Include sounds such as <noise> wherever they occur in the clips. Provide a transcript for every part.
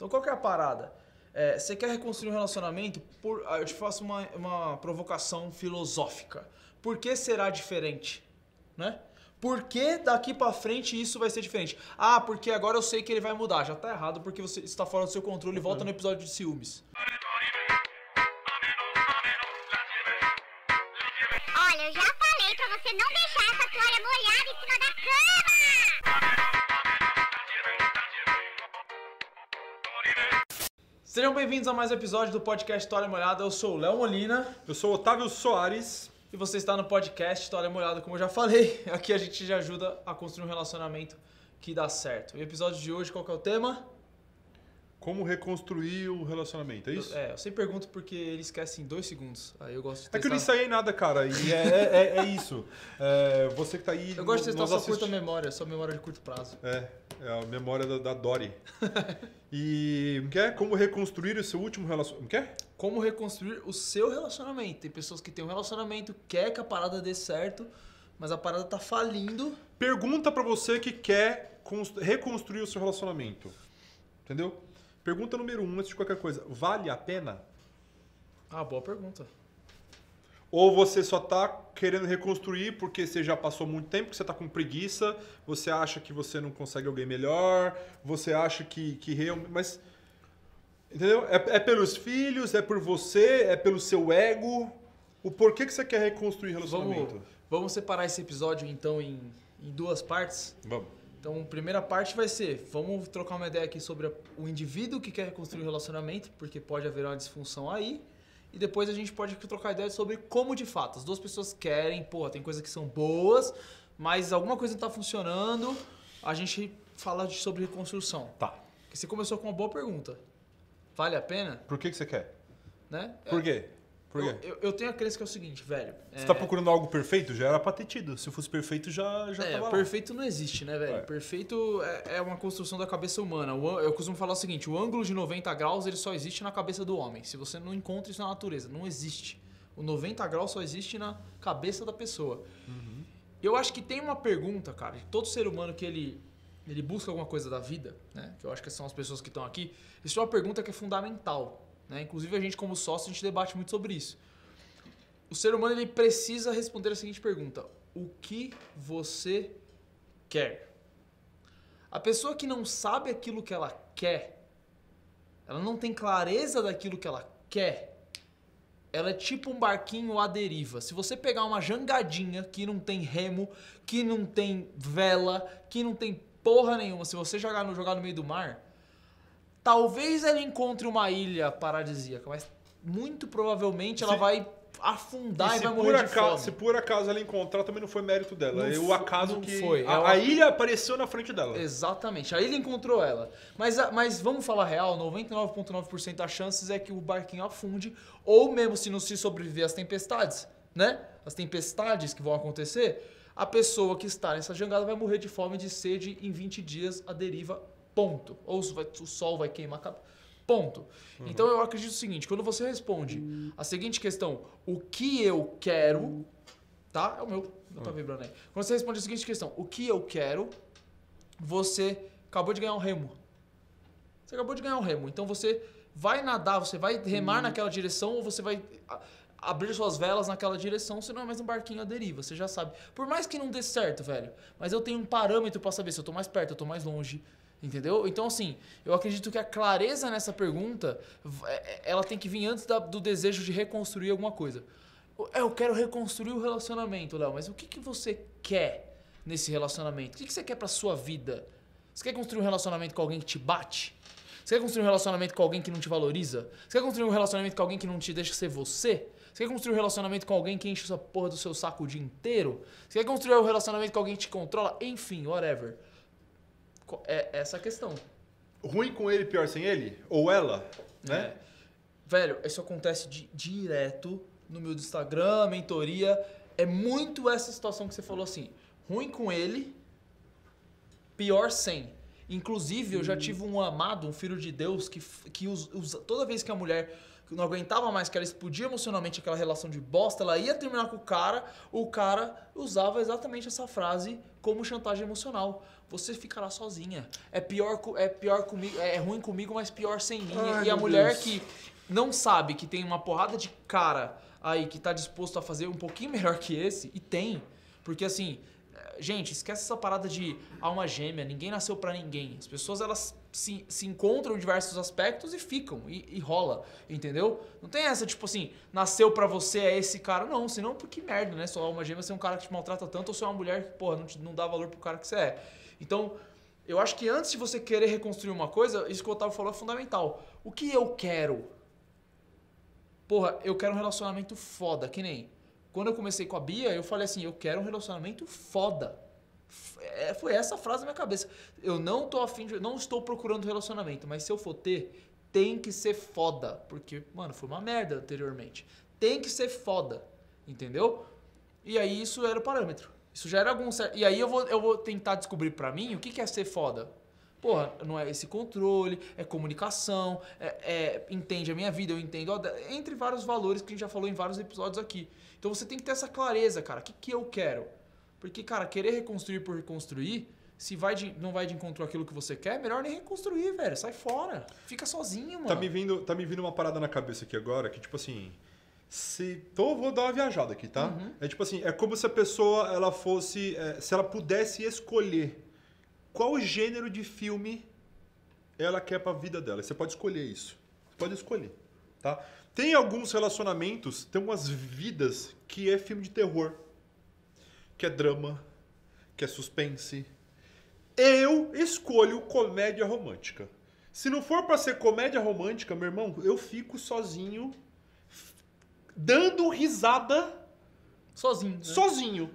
Então qual que é a parada? É, você quer reconstruir um relacionamento? Por, ah, eu te faço uma, uma provocação filosófica. Por que será diferente? Né? Por que daqui pra frente isso vai ser diferente? Ah, porque agora eu sei que ele vai mudar. Já tá errado porque você está fora do seu controle. Volta no episódio de ciúmes. Sejam bem-vindos a mais um episódio do podcast História Molhada. Eu sou o Léo Molina Eu sou Otávio Soares. e você está no podcast História Molhada, como eu já falei. <laughs> Aqui a gente já ajuda a construir um relacionamento que dá certo. E o episódio de hoje, qual que é o tema? Como reconstruir o relacionamento, é isso? É, eu sempre pergunto porque ele esquece em dois segundos. Aí eu gosto de É que eu não testar. ensaiei nada, cara. E é, é- é isso. É, você que tá aí. Eu gosto de testar sua curta memória, sua memória de curto prazo. É, é a memória da, da Dory. <laughs> E o que é? Como reconstruir o seu último relacionamento. O que é? Como reconstruir o seu relacionamento. Tem pessoas que têm um relacionamento, quer que a parada dê certo, mas a parada tá falindo. Pergunta pra você que quer cons- reconstruir o seu relacionamento. Entendeu? Pergunta número um, antes de qualquer coisa. Vale a pena? Ah, boa pergunta. Ou você só tá querendo reconstruir porque você já passou muito tempo, que você tá com preguiça, você acha que você não consegue alguém melhor, você acha que, que realmente. Mas. Entendeu? É, é pelos filhos, é por você, é pelo seu ego. O porquê que você quer reconstruir relacionamento? Vamos, vamos separar esse episódio então em, em duas partes. Vamos. Então, a primeira parte vai ser, vamos trocar uma ideia aqui sobre o indivíduo que quer reconstruir o relacionamento, porque pode haver uma disfunção aí. E depois a gente pode trocar ideia sobre como de fato. As duas pessoas querem, porra, tem coisas que são boas, mas alguma coisa não tá funcionando. A gente fala de- sobre reconstrução. Tá. Porque você começou com uma boa pergunta. Vale a pena? Por que, que você quer? Né? Por quê? Por Eu, quê? eu- eu tenho a crença que é o seguinte, velho. Você é- tá procurando algo perfeito? Já era pra ter tido. Se fosse perfeito, já, já É, tava lá. perfeito não existe, né, velho? É. Perfeito é, é uma construção da cabeça humana. O eu costumo falar o seguinte: o ângulo de 90 graus ele só existe na cabeça do homem. Se você não encontra isso na natureza, não existe. O 90 graus só existe na cabeça da pessoa. Eu acho que tem uma pergunta, cara, de todo ser humano que ele, ele busca alguma coisa da vida, né? Que eu acho que são as pessoas que estão aqui. Isso é uma pergunta que é fundamental, né? Inclusive a gente como sócio, a gente debate muito sobre isso. O ser humano ele precisa responder a seguinte pergunta: o que você quer? A pessoa que não sabe aquilo que ela quer, ela não tem clareza daquilo que ela quer, ela é tipo um barquinho à deriva. Se você pegar uma jangadinha que não tem remo, que não tem vela, que não tem porra nenhuma, se você jogar no, jogar no meio do mar, talvez ela encontre uma ilha paradisíaca, mas muito provavelmente ela vai afundar e, se vai morrer de acaso, fome. se por acaso ela encontrar, também não foi mérito dela. Não é o acaso não que. foi. A, Ela- a ilha apareceu na frente dela. Exatamente. Aí ele encontrou ela. Mas, a- mas vamos falar real, 99,9% das chances é que o barquinho afunde, ou mesmo se não se sobreviver às tempestades, né? As tempestades que vão acontecer, a pessoa que está nessa jangada vai morrer de fome e de sede em 20 dias a deriva, ponto. Ou vai- o sol vai queimar a cabeça. Ponto. Então eu acredito o seguinte, quando você responde a seguinte questão, o que eu quero, tá? É o meu, não tá vibrando aí. Quando você responde a seguinte questão, o que eu quero, você acabou de ganhar um remo. Você acabou de ganhar um remo. Então você vai nadar, você vai remar naquela direção ou você vai abrir suas velas naquela direção, você não é mais um barquinho à deriva, você já sabe. Por mais que não dê certo, velho, mas eu tenho um parâmetro pra saber se eu tô mais perto, eu tô mais longe. Entendeu? Então, assim, eu acredito que a clareza nessa pergunta, é- é- ela tem que vir antes da- do desejo de reconstruir alguma coisa. É, eu quero reconstruir o relacionamento, Léo, mas o que, que você quer nesse relacionamento? O que, que você quer pra sua vida? Você quer construir um relacionamento com alguém que te bate? Você quer construir um relacionamento com alguém que não te valoriza? Você quer construir um relacionamento com alguém que não te deixa ser você? Você quer construir um relacionamento com alguém que enche essa porra do seu saco o dia inteiro? Você quer construir um relacionamento com alguém que te controla? Enfim, whatever. É essa a questão. Ruim com ele, pior sem ele? Ou ela? Né? É. Velho, isso acontece di- direto no meu Instagram, mentoria. É muito essa situação que você falou assim. Ruim com ele, pior sem. Inclusive, eu já tive um amado, um filho de Deus, que, que us- usa- toda vez que a mulher. Não aguentava mais, que ela explodia emocionalmente aquela relação de bosta, ela ia terminar com o cara, o cara usava exatamente essa frase como chantagem emocional. Você ficará sozinha. É pior, é pior comigo, é ruim comigo, mas pior sem mim. Ai, e a mulher Deus. que não sabe que tem uma porrada de cara aí que tá disposto a fazer um pouquinho <laughs> melhor que esse, e tem. Porque assim, eh, gente, esquece essa parada de alma gêmea, ninguém nasceu pra ninguém. As pessoas elas se, se encontram em diversos aspectos e ficam, e, e rola, entendeu? Não tem essa, tipo assim, nasceu pra você é esse cara, não, senão, que merda, né? Sua alma gêmea ser um cara que te maltrata tanto ou ser uma mulher que, porra, não, te- não dá valor pro cara que você é. Então, eu acho que antes de você querer reconstruir uma coisa, isso que o Otávio falou é fundamental. O que eu quero? Porra, eu quero um relacionamento foda, que nem. Quando eu comecei com a Bia, eu falei assim, eu quero um relacionamento foda. É, foi essa frase na minha cabeça. Eu não tô afim de. Não estou procurando relacionamento, mas se eu for ter, tem que ser foda. Porque, mano, foi uma merda anteriormente. Tem que ser foda. Entendeu? E aí isso era o parâmetro. Isso já era algum certo. E aí eu vou, eu vou tentar descobrir pra mim o que que é ser foda. Porra, não é esse controle, é comunicação, é, é- entende a minha vida, eu entendo. Entre vários valores que a gente já falou em vários episódios aqui. Então você tem que ter essa clareza, cara. O que, que eu quero? Porque, cara, querer reconstruir por reconstruir, se vai de- não vai de encontro aquilo que você quer, melhor nem reconstruir, velho. Sai fora. Fica sozinho, mano. Tá me, vindo, tá me vindo uma parada na cabeça aqui agora, que tipo assim. Se. Então eu vou dar uma viajada aqui, tá? Uhum. É tipo assim, é como se a pessoa ela fosse. é, se ela pudesse escolher qual gênero de filme ela quer pra vida dela. Você pode escolher isso. Você pode escolher, tá? Tem alguns relacionamentos, tem umas vidas que é filme de terror, que é drama, que é suspense. Eu escolho comédia romântica. Se não for pra ser comédia romântica, meu irmão, eu fico sozinho, dando risada Sozinho. Né? sozinho.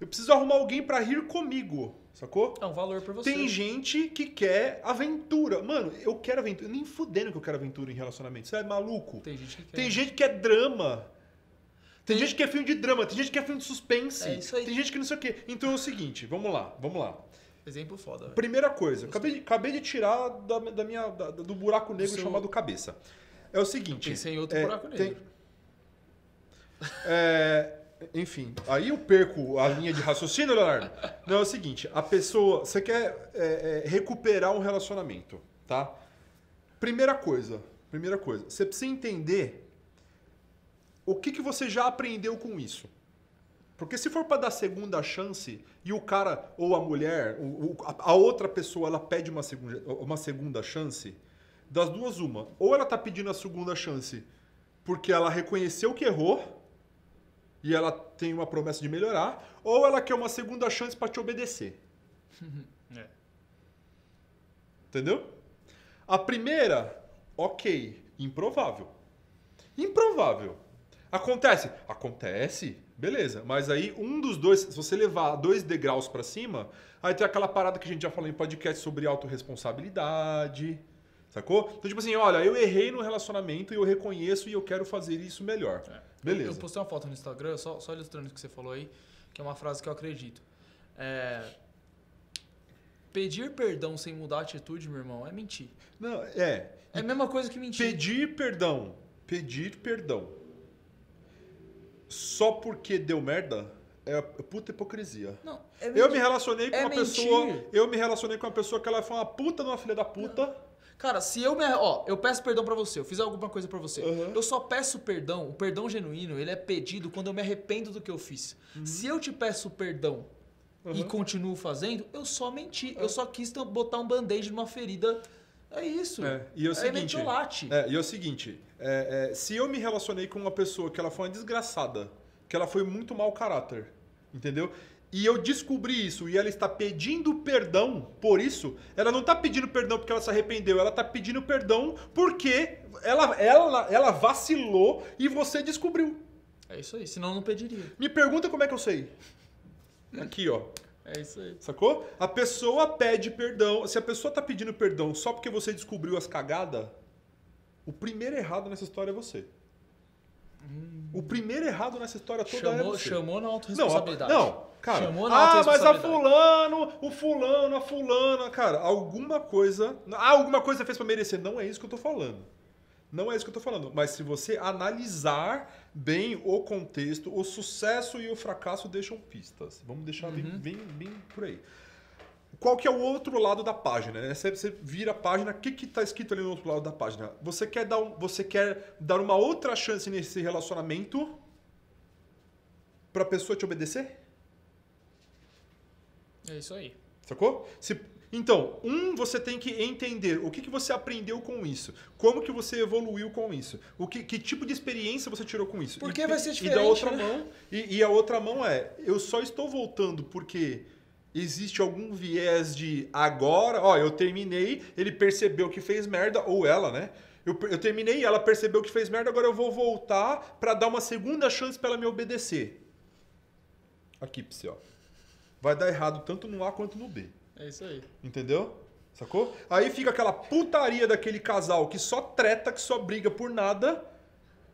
Eu preciso arrumar alguém pra rir comigo, sacou? É um valor pra você. Tem gente que quer aventura. Mano, eu quero aventura. Nem fudendo que eu quero aventura em relacionamento. Você é maluco? Tem gente que quer. Tem gente que quer drama. Tem, Tem- gente que quer filme de drama, tem gente que quer filme de suspense. É isso aí. Tem gente que não sei o quê. Então é o seguinte, vamos lá, vamos lá. Exemplo foda, velho. Primeira coisa, acabei, de- acabei de tirar da, da minha, da- do buraco negro seu- chamado cabeça. É o seguinte. Pensei em outro é, buraco tem- negro. <laughs> é, enfim, aí eu perco a linha de raciocínio, Leonardo. Não, é o seguinte, a pessoa. Você quer é, é, recuperar um relacionamento, tá? Primeira coisa, primeira coisa, você precisa entender o que, que você já aprendeu com isso. Porque se for para dar segunda chance e o cara ou a mulher, a outra pessoa, ela pede uma segunda, uma segunda chance, das duas uma. Ou ela tá pedindo a segunda chance porque ela reconheceu que errou e ela tem uma promessa de melhorar, ou ela quer uma segunda chance para te obedecer. <laughs> É. Entendeu? A primeira, ok, improvável. Improvável. Acontece? Acontece, beleza. Mas aí um dos dois, se você levar dois degraus pra cima, aí tem aquela parada que a gente já falou em podcast sobre autorresponsabilidade. Sacou? Então, tipo assim, olha, eu errei no relacionamento e eu reconheço e eu quero fazer isso melhor. É. Beleza. Eu, eu postei uma foto no Instagram, só, só ilustrando o que você falou aí, que é uma frase que eu acredito. É, Pedir perdão sem mudar a atitude, meu irmão, é mentir. Não, é. É a mesma coisa que mentir. Pedir perdão. Pedir perdão. Só porque deu merda é puta hipocrisia. Não, é Eu me relacionei com É uma mentir. pessoa. Eu me relacionei com uma pessoa que ela foi uma puta de uma filha da puta. Cara, se eu me. Ó, eu peço perdão pra você, eu fiz alguma coisa pra você. Uhum. Eu só peço perdão, o perdão genuíno, ele é pedido quando eu me arrependo do que eu fiz. Se eu te peço perdão e Uhum. continuo fazendo, eu só menti. Eu só quis botar um band-aid numa ferida. É isso. É, e é o seguinte. metiolate. É, e é o seguinte: é, é, se eu me relacionei com uma pessoa que ela foi uma desgraçada, que ela foi muito mau caráter, entendeu? E eu descobri isso e ela está pedindo perdão por isso, ela não está pedindo perdão porque ela se arrependeu, ela está pedindo perdão porque ela, ela, ela vacilou e você descobriu. É isso aí, senão eu não pediria. Me pergunta como é que eu sei. Aqui, ó. É isso aí. Sacou? A pessoa pede perdão. Se a pessoa tá pedindo perdão só porque você descobriu as cagadas, o primeiro errado nessa história é você. O primeiro errado nessa história toda é Chamou, você. chamou na Não, autorresponsabilidade. não, cara. Chamou na ah, mas a fulano, o fulano, a fulana, cara, alguma coisa, ah, alguma coisa fez pra merecer. Não é isso que eu tô falando. Não é isso que eu tô falando. Mas se você analisar bem o contexto, o sucesso e o fracasso deixam pistas. Vamos deixar bem, bem, bem por aí. Qual que é o outro lado da página? né? Você, você vira a página, o que que tá escrito ali no outro lado da página? Você quer dar, um, você quer dar uma outra chance nesse relacionamento pra pessoa te obedecer? É isso aí. Sacou? Se- então, um, você tem que entender o que, que você aprendeu com isso, como que você evoluiu com isso, o que, que tipo de experiência você tirou com isso. Porque E- vai ser E da diferente, outra né? mão, e, e a outra mão é, eu só estou voltando porque existe algum viés de agora, ó, eu terminei, ele percebeu que fez merda, ou ela, né? Eu, eu terminei, ela percebeu que fez merda, agora eu vou voltar pra dar uma segunda chance pra ela me obedecer. Aqui, Psi, ó. Vai dar errado tanto no A quanto no B. É isso aí. Entendeu? Sacou? Aí fica aquela putaria daquele casal que só treta, que só briga por nada.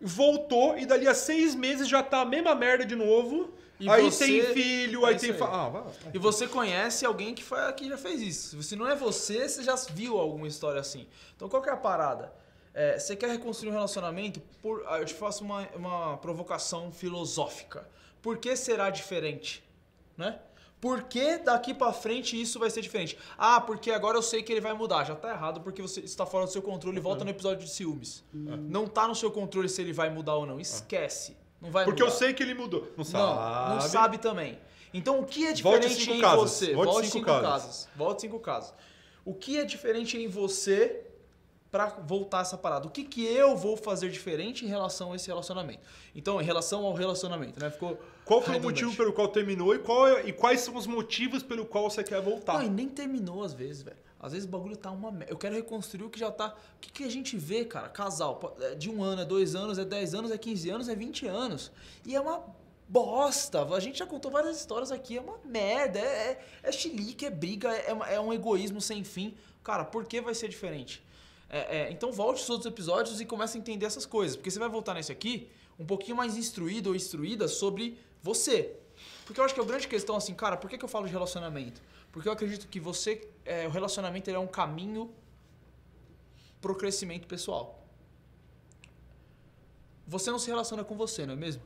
Voltou e dali a seis meses já tá a mesma merda de novo. E aí você- tem filho, é aí isso tem. aí. Ah, vai. E você conhece alguém que, foi, que já fez isso. Se não é você, você já viu alguma história assim. Então qual que é a parada? É, você quer reconstruir um relacionamento? Por, ah, eu te faço uma, uma provocação filosófica. Por que será diferente? Né? Por que daqui pra frente isso vai ser diferente? Ah, porque agora eu sei que ele vai mudar. Já tá errado porque você está fora do seu controle. Volta no episódio de ciúmes. Não tá no seu controle se ele vai mudar ou não. Esquece. Não vai Porque eu mudar. sei que ele mudou. Não sabe. Não, não sabe também. Então, o que é Volte diferente cinco em casas. você? Volte Volte cinco cinco, casas. casas. Volte cinco casas. O que é diferente em você pra voltar essa parada? O que, que eu vou fazer diferente em relação a esse relacionamento? Então, em relação ao relacionamento, né? Ficou Qual foi o redundante. motivo pelo qual terminou e, qual é- e quais são os motivos pelo qual você quer voltar? Não, e nem terminou às vezes, velho. Às vezes o bagulho tá uma merda. Eu quero reconstruir o que já tá. O que, que a gente vê, cara? Casal, é de um ano, é dois anos, é 10 anos, é 15 anos, é 20 anos. E é uma bosta. A gente já contou várias histórias aqui. É uma merda. É, é, é chilique, é briga, é, uma- é um egoísmo sem fim. Cara, por que vai ser diferente? É, é, então volte os outros episódios e comece a entender essas coisas. Porque você vai voltar nesse aqui um pouquinho mais instruído ou instruída sobre você. Porque eu acho que a grande questão, assim, cara, por que, que eu falo de relacionamento? Porque eu acredito que você, é, o relacionamento ele é um caminho pro crescimento pessoal. Você não se relaciona com você, não é mesmo?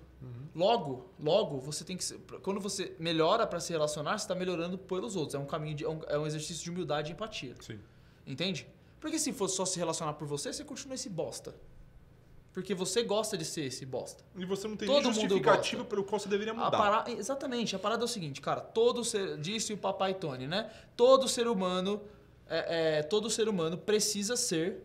Logo, logo, você tem que. se- Quando você melhora para se relacionar, você está melhorando pelos outros. É um caminho de, é um, é um exercício de humildade e empatia. Sim. Entende? Porque se fosse só se relacionar por você, você continua esse bosta. Porque você gosta de ser esse bosta. E você não tem Todo nem gosta. pelo qual você deveria A mudar. para- Exatamente, a parada é o seguinte, cara, todo ser, disse o papai Tony, né? Todo ser humano, é, é, todo ser humano precisa ser,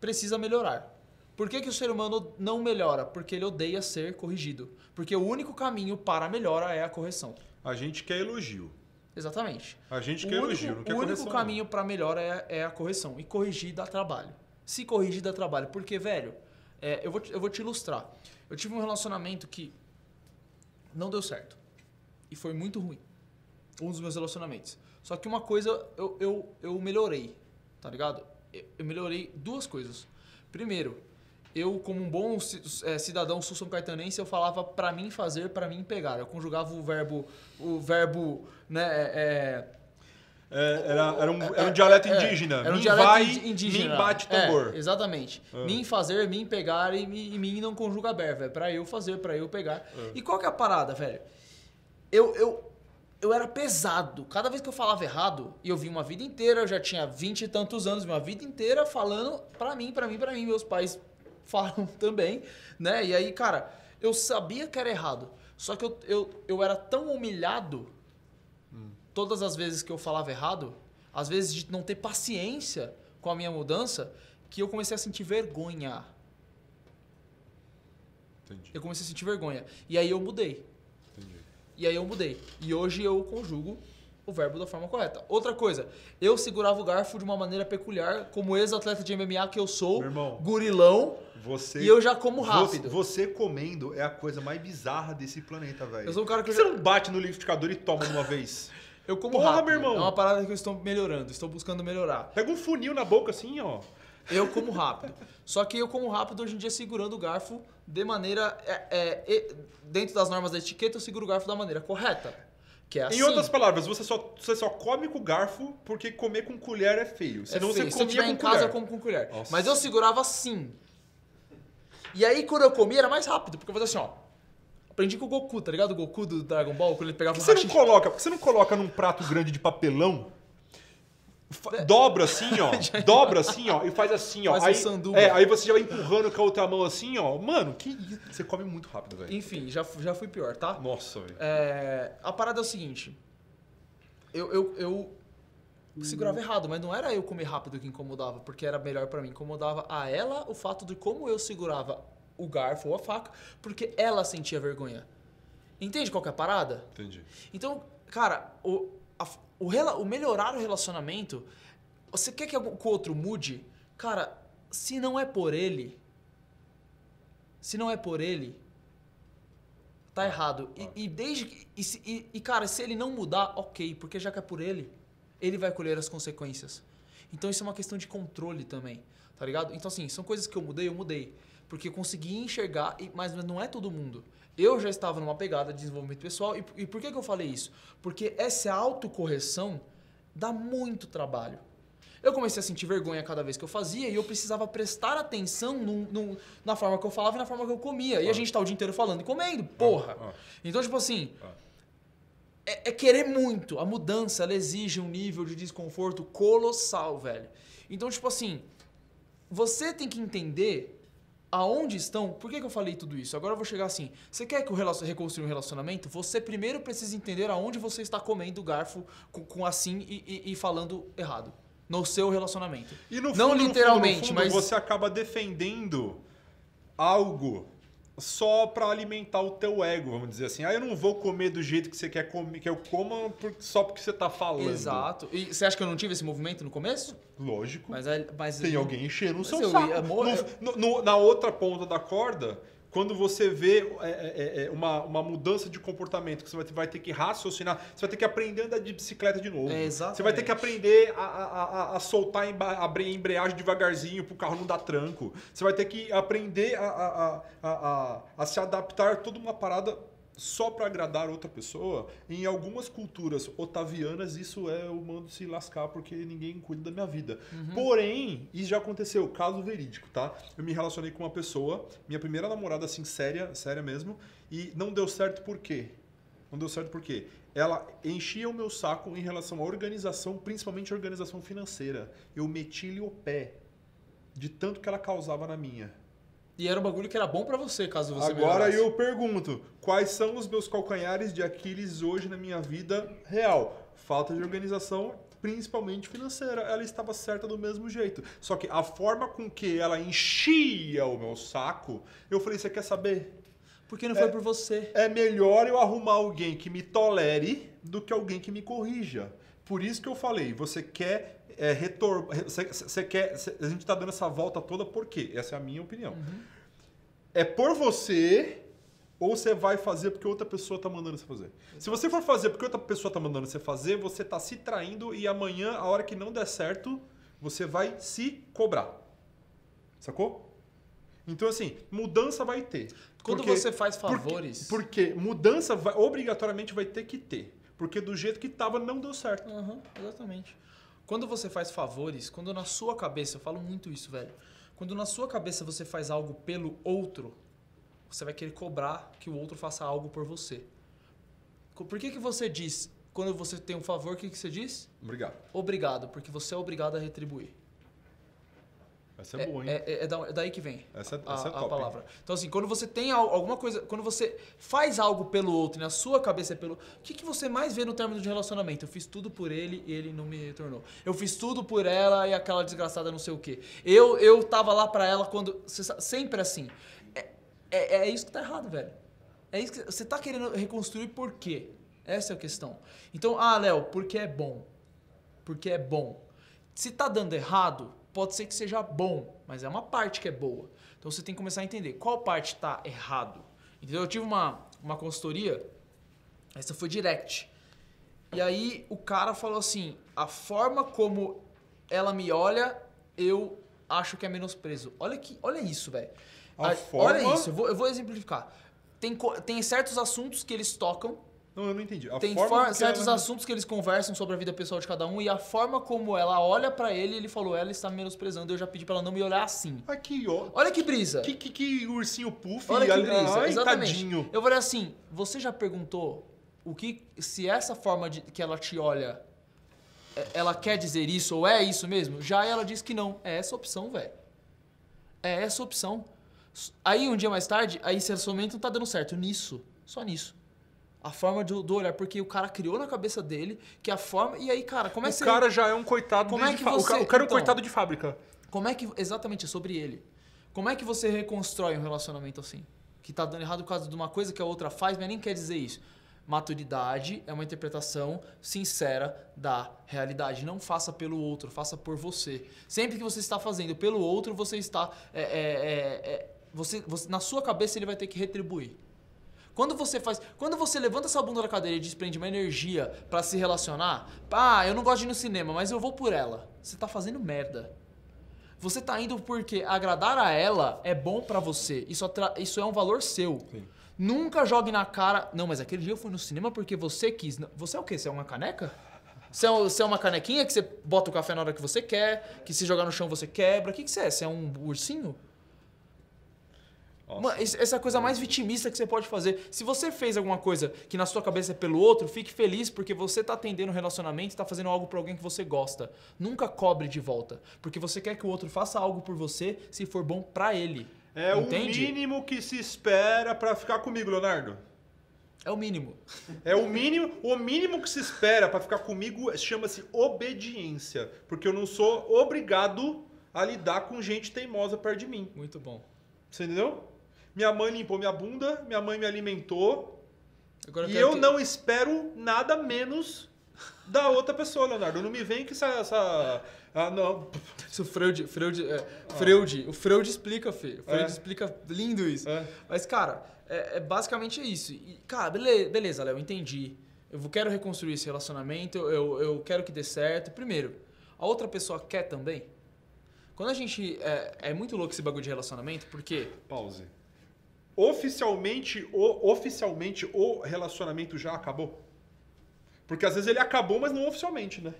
precisa melhorar. Por que, que o ser humano não melhora? Porque ele odeia ser corrigido. Porque o único caminho para a melhora é a correção. A gente quer elogio. Exatamente. A gente O quer único, elogio, não quer o único correção, caminho para melhora é, é a correção. E corrigir dá trabalho. Se corrigir dá trabalho. Porque, velho, é, eu, vou te, eu vou te ilustrar. Eu tive um relacionamento que não deu certo. E foi muito ruim. Um dos meus relacionamentos. Só que uma coisa eu, eu, eu melhorei, tá ligado? Eu, melhorei duas coisas. Primeiro, eu, como um bom eh, cidadão sul são caetanense, eu falava pra mim fazer, pra mim pegar. Eu conjugava o verbo, o verbo, né, é, É, era, era, um, era um dialeto é, indígena. Era um dialeto vai, indígena. Mim bate É, tambor. exatamente. Ah. Mim fazer, mim pegar e, e mim não conjuga verbo. É pra eu fazer, pra eu pegar. Ah. E qual que é a parada, velho? Eu, eu, eu era pesado. Cada vez que eu falava errado, e eu vi uma vida inteira, eu já tinha vinte e tantos anos, uma vida inteira falando pra mim, pra mim, pra mim. Meus pais <laughs> falam também, né? E aí, cara, eu sabia que era errado. Só que eu, eu, eu era tão humilhado todas as vezes que eu falava errado, às vezes de não ter paciência com a minha mudança, que eu comecei a sentir vergonha. Entendi, Eu comecei a sentir vergonha. E aí eu mudei. entendi. E aí eu mudei. E hoje eu conjugo o verbo da forma correta. Outra coisa, eu segurava o garfo de uma maneira peculiar, como ex-atleta de MMA que eu sou, irmão, gurilão, Você, e eu já como você- rápido. Você, comendo é a coisa mais bizarra desse planeta, velho. Eu sou um cara que que eu você não bate no liquidificador e toma de uma vez? Eu como Porra, rápido. meu irmão. É uma parada que eu estou melhorando, estou buscando melhorar. Pega um funil na boca assim, ó. Eu como rápido. <laughs> Só que eu como rápido hoje em dia segurando o garfo de maneira. é, é, dentro das normas da etiqueta, eu seguro o garfo da maneira correta. Que é assim. Em outras palavras, você só, você só come com garfo porque comer com colher é feio. É Senão feio. você Se eu comia tiver com em casa, colher. eu como com colher. Nossa. Mas eu segurava assim. E aí, quando eu comia, era mais rápido, porque eu fazia assim, ó. Aprendi com o Goku, tá ligado? O Goku do Dragon Ball, quando ele pegava o que você não coloca, por que você não coloca num prato grande de papelão? É. Dobra assim, ó. <laughs> dobra assim, ó. E faz assim, ó. Faz um aí, sanduba. é, aí você já vai empurrando com a outra mão assim, ó. Mano, que isso? Você come muito rápido, velho. Enfim, já, já fui pior, tá? Nossa, velho. É, a parada é o seguinte. Eu, eu, eu segurava errado, mas não era eu comer rápido que incomodava, porque era melhor pra mim. Incomodava a ela o fato de como eu segurava o garfo ou a faca, porque ela sentia vergonha. Entende qual que é a parada? Entendi. Então, cara, o, a- o, o melhorar o relacionamento, você quer que o outro mude? Cara, se não é por ele, se não é por ele, tá errado. E, e desde que, e, e- e, cara, se ele não mudar, ok, porque já que é por ele, ele vai colher as consequências. Então isso é uma questão de controle também, tá ligado? Então assim, são coisas que eu mudei, eu mudei. Porque eu consegui enxergar, mas não é todo mundo. Eu já estava numa pegada de desenvolvimento pessoal. E, e por que, que eu falei isso? Porque essa autocorreção dá muito trabalho. Eu comecei a sentir vergonha cada vez que eu fazia e eu precisava prestar atenção num- num- na forma que eu falava e na forma que eu comia. E a gente tá o dia inteiro falando e comendo, porra. ah. Então, tipo assim, Ah. é, é querer muito. A mudança, ela exige um nível de desconforto colossal, velho. Então, tipo assim, você tem que entender aonde estão. Por que, que eu falei tudo isso? Agora eu vou chegar assim. Você quer que o relacion- reconstruir um relacionamento? Você primeiro precisa entender aonde você está comendo o garfo com, com assim e, e- e falando errado. No seu relacionamento. E no Não fundo, no literalmente, fundo, no fundo, mas- você acaba defendendo algo só pra alimentar o teu ego, vamos dizer assim. Ah, eu não vou comer do jeito que você quer comer, que eu coma por- só porque você tá falando. Exato. E você acha que eu não tive esse movimento no começo? Lógico. Mas, mas Tem alguém enchendo o seu eu saco. ia mo- No- no- no- na outra ponta da corda, quando você vê é, é, é, uma, uma mudança de comportamento, que você vai ter, vai ter que raciocinar, você vai ter que aprender a andar de bicicleta de novo. É. Você vai ter que aprender a, a, a- a soltar a embreagem devagarzinho pro carro não dar tranco. Você vai ter que aprender a, a, a, a, a- a se adaptar a toda uma parada só para agradar outra pessoa. Em algumas culturas otavianas, isso é eu mando se lascar porque ninguém cuida da minha vida. Porém, isso já aconteceu, caso verídico, tá? Eu me relacionei com uma pessoa, minha primeira namorada, assim, séria, séria mesmo, e não deu certo por quê? Não deu certo por quê? Ela enchia o meu saco em relação à organização, principalmente organização financeira. Eu meti-lhe o pé de tanto que ela causava na minha. E era um bagulho que era bom pra você, caso você Agora melhorasse. eu pergunto, quais são os meus calcanhares de Aquiles hoje na minha vida real? Falta de organização, principalmente financeira. Ela estava certa do mesmo jeito. Só que a forma com que ela enchia o meu saco, eu falei, você quer saber? Porque não foi por você. É melhor eu arrumar alguém que me tolere do que alguém que me corrija. Por isso que eu falei, você quer é, retor... Você, quer... A gente tá dando essa volta toda por quê? Essa é a minha opinião. É por você ou você vai fazer porque outra pessoa tá mandando você fazer. Se você for fazer porque outra pessoa tá mandando você fazer, você tá se traindo e amanhã, a hora que não der certo, você vai se cobrar. Sacou? Então, assim, mudança vai ter. Quando Porque- você faz porque- favores. Porque, mudança vai- obrigatoriamente vai ter que ter. Porque do jeito que tava, não deu certo. Aham, exatamente. Quando você faz favores, quando na sua cabeça, eu falo muito isso, velho. Quando na sua cabeça você faz algo pelo outro, você vai querer cobrar que o outro faça algo por você. Por que, que você diz, quando você tem um favor, o que, que você diz? Obrigado. Obrigado, porque você é obrigado a retribuir. Essa é, boa, hein? É, é- é é daí que vem Essa é- a, essa é a top, hein? palavra. Então, assim, quando você tem al- alguma coisa. Quando você faz algo pelo outro e na sua cabeça é pelo. O que, que você mais vê no término de relacionamento? Eu fiz tudo por ele e ele não me retornou. Eu fiz tudo por ela e aquela desgraçada não sei o quê. Eu, eu tava lá pra ela quando. sempre assim. É, é, é isso que tá errado, velho. É isso que. Você tá querendo reconstruir por quê? Essa é a questão. Então, ah, Léo, porque é bom. Porque é bom. Se tá dando errado, pode ser que seja bom, mas é uma parte que é boa. Então você tem que começar a entender qual parte tá errado. Entendeu? Eu tive uma, uma consultoria, essa foi direct. E aí o cara falou assim: a forma como ela me olha, eu acho que é menosprezo. Olha, que, olha isso, velho. Forma- Olha isso, eu vou, eu vou exemplificar. Tem, tem certos assuntos que eles tocam Não, eu não entendi. A Tem forma certos ela- assuntos que eles conversam sobre a vida pessoal de cada um e a forma como ela olha pra ele, ele falou, ela está me menosprezando, eu já pedi pra ela não me olhar assim. Aqui, ó. Olha que brisa. Que, que, que ursinho puff. Olha que brisa, Ai, exatamente. tadinho. Eu falei assim, você já perguntou o que se essa forma de que ela te olha, é- ela quer dizer isso ou é isso mesmo? Já ela disse que não. É essa opção, velho. É essa opção. Aí um dia mais tarde, aí esse relacionamento não tá dando certo nisso, só nisso. A forma do, do olhar, porque o cara criou na cabeça dele que a forma. E aí, cara, como é que O você. cara já é um coitado Como é que fa- o você- ca- O cara é um então- coitado de fábrica. Como é que. Exatamente, é sobre ele. Como é que você reconstrói um relacionamento assim? Que tá dando errado por causa de uma coisa que a outra faz, mas nem quer dizer isso. Maturidade é uma interpretação sincera da realidade. Não faça pelo outro, faça por você. Sempre que você está fazendo pelo outro, você está. é, é, é, é, você, você- na sua cabeça ele vai ter que retribuir. Quando você faz, quando você levanta essa bunda da cadeira e desprende uma energia pra se relacionar, ah, eu não gosto de ir no cinema, mas eu vou por ela. Você tá fazendo merda. Você tá indo porque agradar a ela é bom pra você. Isso, isso é um valor seu. Nunca jogue na cara. Não, mas aquele dia eu fui no cinema porque você quis. Você é o quê? Você é uma caneca? Você é, você é uma canequinha que você bota o café na hora que você quer, que se jogar no chão você quebra. O que, que você é? Você é um ursinho? Mano, essa é a coisa mais vitimista que você pode fazer. Se você fez alguma coisa que na sua cabeça é pelo outro, fique feliz porque você tá atendendo o relacionamento e tá fazendo algo pra alguém que você gosta. Nunca cobre de volta, porque você quer que o outro faça algo por você se for bom pra ele. É Entende? o mínimo que se espera pra ficar comigo, Leonardo. É o mínimo. É o mínimo, o mínimo que se espera pra ficar comigo chama-se obediência, porque eu não sou obrigado a lidar com gente teimosa perto de mim. Muito bom. Você entendeu? Minha mãe limpou minha bunda, minha mãe me alimentou, Agora e eu que- não espero nada menos da outra pessoa, Leonardo. Não me vem que essa. essa ah, não. Isso, Freud, Freud, é, Freud, o Freud explica, Fê. O Freud É. explica lindo isso. É. Mas, cara, é, é basicamente isso. E, cara, bele- beleza, Léo, entendi. Eu quero reconstruir esse relacionamento, eu, eu quero que dê certo. Primeiro, a outra pessoa quer também? Quando a gente. É, é muito louco esse bagulho de relacionamento, porque. Pause. Oficialmente, o, oficialmente, o relacionamento já acabou? Porque às vezes ele acabou, mas não oficialmente, né?